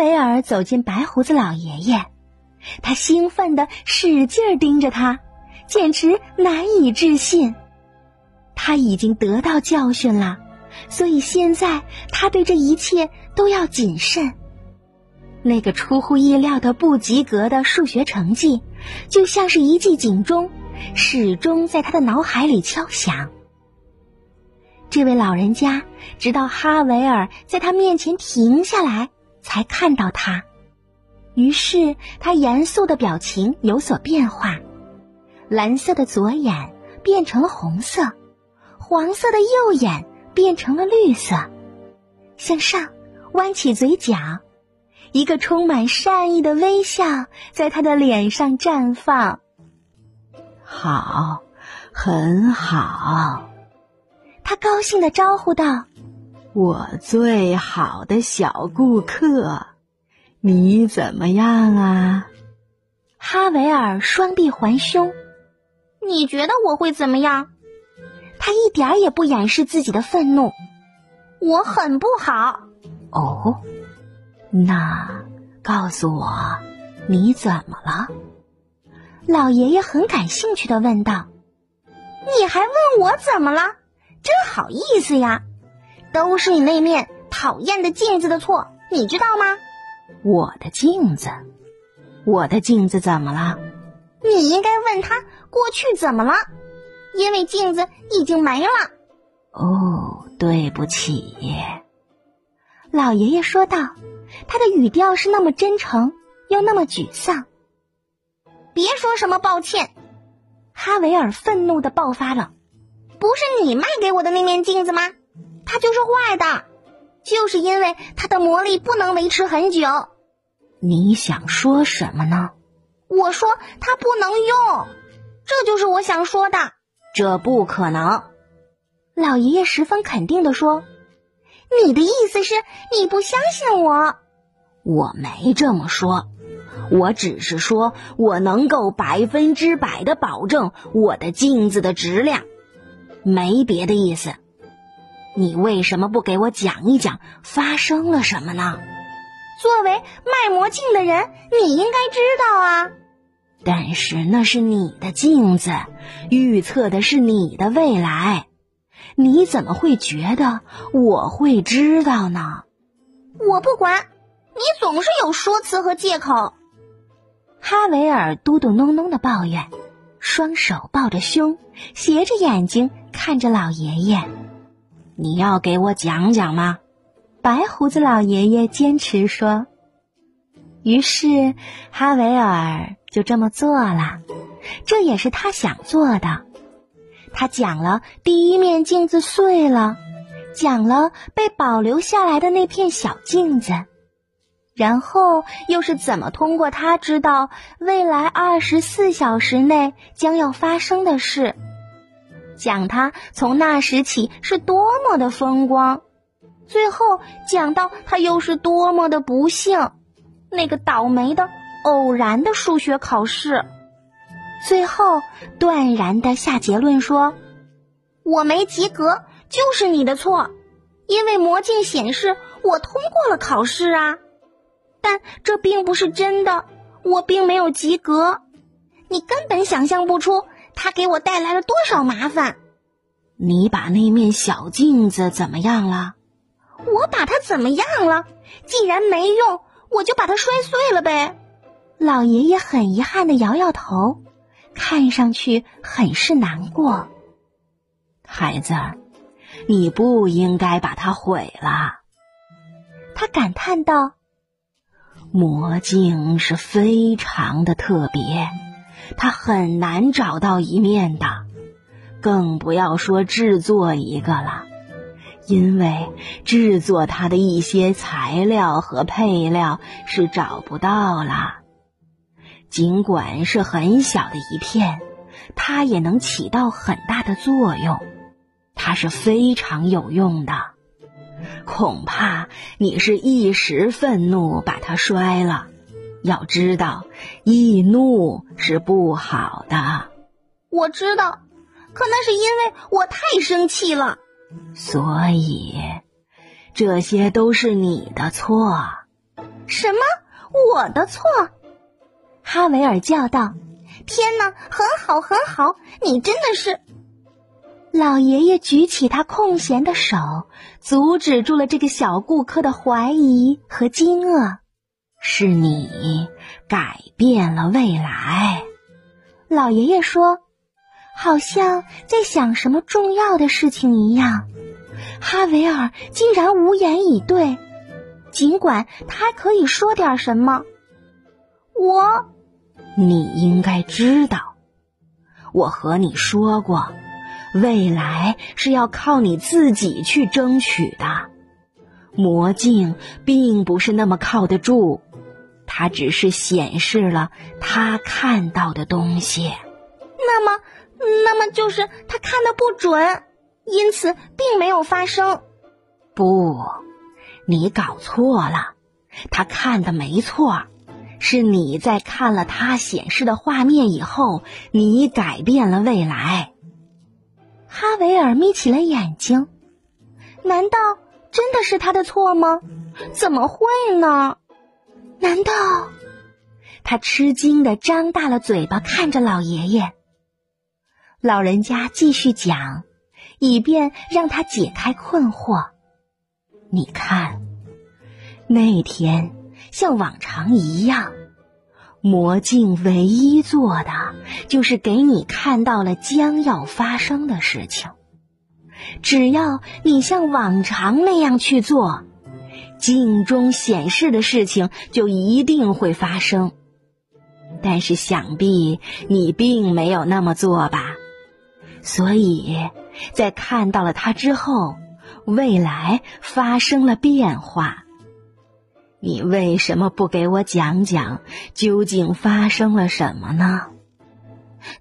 维尔走进白胡子老爷爷，他兴奋的使劲盯着他，简直难以置信。他已经得到教训了，所以现在他对这一切都要谨慎。那个出乎意料的不及格的数学成绩，就像是一记警钟，始终在他的脑海里敲响。这位老人家直到哈维尔在他面前停下来，才看到他。于是他严肃的表情有所变化，蓝色的左眼变成了红色，黄色的右眼变成了绿色，向上弯起嘴角，一个充满善意的微笑在他的脸上绽放。好，很好。他高兴的招呼道：“我最好的小顾客，你怎么样啊？”哈维尔双臂环胸，你觉得我会怎么样？他一点也不掩饰自己的愤怒。我很不好。哦，那告诉我，你怎么了？老爷爷很感兴趣的问道：“你还问我怎么了？”真好意思呀！都是你那面讨厌的镜子的错，你知道吗？我的镜子，我的镜子怎么了？你应该问他过去怎么了，因为镜子已经没了。哦，对不起，老爷爷说道，他的语调是那么真诚，又那么沮丧。别说什么抱歉，哈维尔愤怒的爆发了。不是你卖给我的那面镜子吗？它就是坏的，就是因为它的魔力不能维持很久。你想说什么呢？我说它不能用，这就是我想说的。这不可能。老爷爷十分肯定的说：“你的意思是你不相信我？我没这么说，我只是说我能够百分之百的保证我的镜子的质量。”没别的意思，你为什么不给我讲一讲发生了什么呢？作为卖魔镜的人，你应该知道啊。但是那是你的镜子，预测的是你的未来，你怎么会觉得我会知道呢？我不管，你总是有说辞和借口。哈维尔嘟嘟囔囔的抱怨，双手抱着胸，斜着眼睛。看着老爷爷，你要给我讲讲吗？白胡子老爷爷坚持说。于是哈维尔就这么做了，这也是他想做的。他讲了第一面镜子碎了，讲了被保留下来的那片小镜子，然后又是怎么通过他知道未来二十四小时内将要发生的事。讲他从那时起是多么的风光，最后讲到他又是多么的不幸，那个倒霉的偶然的数学考试，最后断然的下结论说：“我没及格就是你的错，因为魔镜显示我通过了考试啊，但这并不是真的，我并没有及格，你根本想象不出。”他给我带来了多少麻烦？你把那面小镜子怎么样了？我把它怎么样了？既然没用，我就把它摔碎了呗。老爷爷很遗憾的摇摇头，看上去很是难过。孩子，你不应该把它毁了。他感叹道：“魔镜是非常的特别。”他很难找到一面的，更不要说制作一个了，因为制作它的一些材料和配料是找不到了。尽管是很小的一片，它也能起到很大的作用，它是非常有用的。恐怕你是一时愤怒把它摔了。要知道，易怒是不好的。我知道，可那是因为我太生气了。所以，这些都是你的错。什么？我的错？哈维尔叫道：“天哪，很好，很好，你真的是……”老爷爷举起他空闲的手，阻止住了这个小顾客的怀疑和惊愕。是你改变了未来，老爷爷说，好像在想什么重要的事情一样。哈维尔竟然无言以对，尽管他还可以说点什么。我，你应该知道，我和你说过，未来是要靠你自己去争取的。魔镜并不是那么靠得住。它只是显示了他看到的东西，那么，那么就是他看的不准，因此并没有发生。不，你搞错了，他看的没错，是你在看了他显示的画面以后，你改变了未来。哈维尔眯起了眼睛，难道真的是他的错吗？怎么会呢？难道？他吃惊的张大了嘴巴，看着老爷爷。老人家继续讲，以便让他解开困惑。你看，那天像往常一样，魔镜唯一做的就是给你看到了将要发生的事情。只要你像往常那样去做。镜中显示的事情就一定会发生，但是想必你并没有那么做吧？所以，在看到了它之后，未来发生了变化。你为什么不给我讲讲究竟发生了什么呢？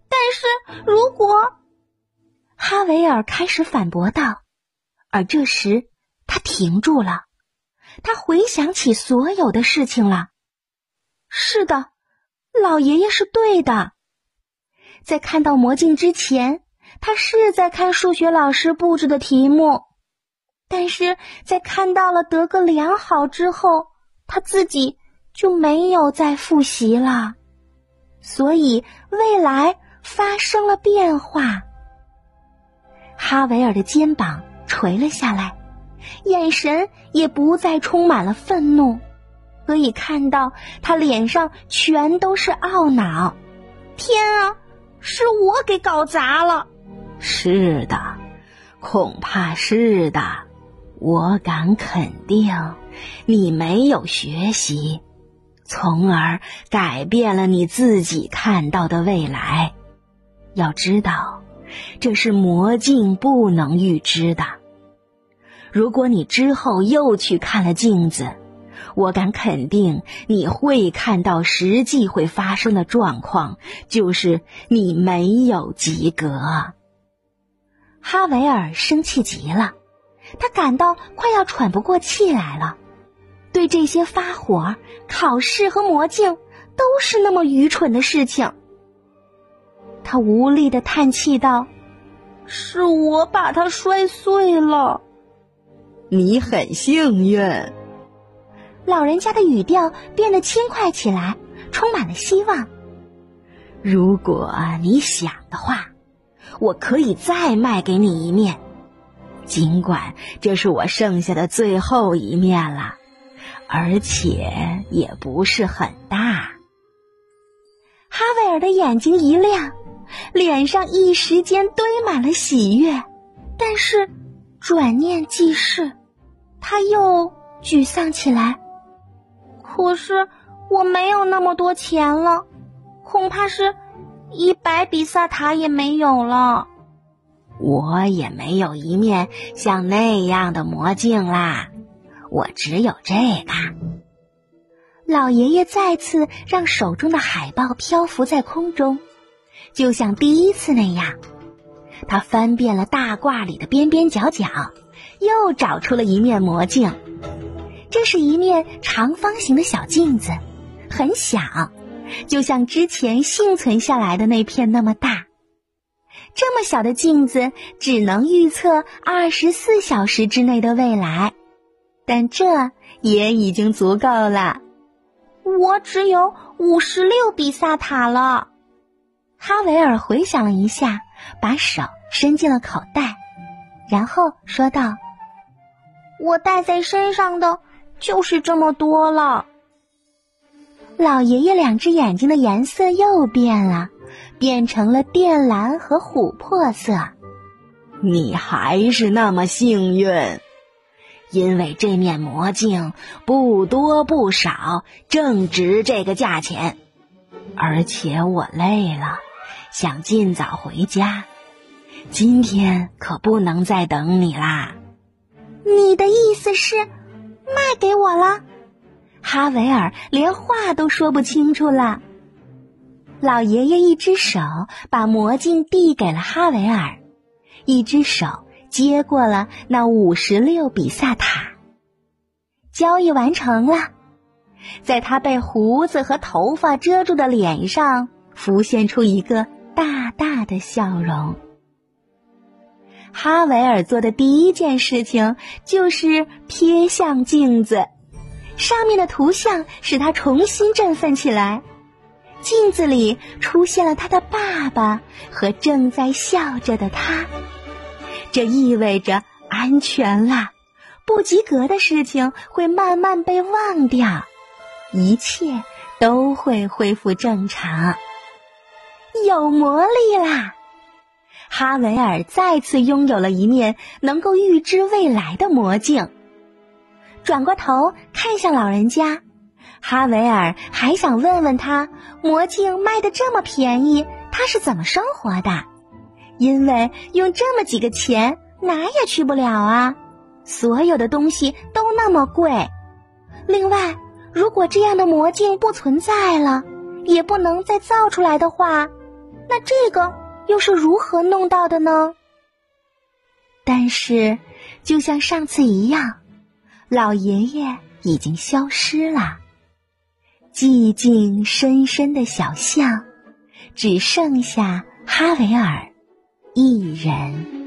但是如果哈维尔开始反驳道，而这时他停住了。他回想起所有的事情了。是的，老爷爷是对的。在看到魔镜之前，他是在看数学老师布置的题目；但是在看到了得个良好之后，他自己就没有再复习了。所以未来发生了变化。哈维尔的肩膀垂了下来。眼神也不再充满了愤怒，可以看到他脸上全都是懊恼。天啊，是我给搞砸了！是的，恐怕是的。我敢肯定，你没有学习，从而改变了你自己看到的未来。要知道，这是魔镜不能预知的。如果你之后又去看了镜子，我敢肯定你会看到实际会发生的状况，就是你没有及格。哈维尔生气极了，他感到快要喘不过气来了。对这些发火、考试和魔镜都是那么愚蠢的事情，他无力的叹气道：“是我把它摔碎了。”你很幸运。老人家的语调变得轻快起来，充满了希望。如果你想的话，我可以再卖给你一面，尽管这是我剩下的最后一面了，而且也不是很大。哈维尔的眼睛一亮，脸上一时间堆满了喜悦，但是转念即逝。他又沮丧起来。可是我没有那么多钱了，恐怕是一百比萨塔也没有了。我也没有一面像那样的魔镜啦，我只有这个。老爷爷再次让手中的海报漂浮在空中，就像第一次那样。他翻遍了大褂里的边边角角。又找出了一面魔镜，这是一面长方形的小镜子，很小，就像之前幸存下来的那片那么大。这么小的镜子只能预测二十四小时之内的未来，但这也已经足够了。我只有五十六比萨塔了。哈维尔回想了一下，把手伸进了口袋，然后说道：“我带在身上的就是这么多了。”老爷爷两只眼睛的颜色又变了，变成了靛蓝和琥珀色。你还是那么幸运，因为这面魔镜不多不少，正值这个价钱。而且我累了。想尽早回家，今天可不能再等你啦。你的意思是卖给我了？哈维尔连话都说不清楚了。老爷爷一只手把魔镜递给了哈维尔，一只手接过了那五十六比萨塔。交易完成了，在他被胡子和头发遮住的脸上浮现出一个。大大的笑容。哈维尔做的第一件事情就是瞥向镜子，上面的图像使他重新振奋起来。镜子里出现了他的爸爸和正在笑着的他，这意味着安全了，不及格的事情会慢慢被忘掉，一切都会恢复正常。有魔力啦！哈维尔再次拥有了一面能够预知未来的魔镜。转过头看向老人家，哈维尔还想问问他：魔镜卖的这么便宜，他是怎么生活的？因为用这么几个钱哪也去不了啊！所有的东西都那么贵。另外，如果这样的魔镜不存在了，也不能再造出来的话。那这个又是如何弄到的呢？但是，就像上次一样，老爷爷已经消失了。寂静深深的小巷，只剩下哈维尔一人。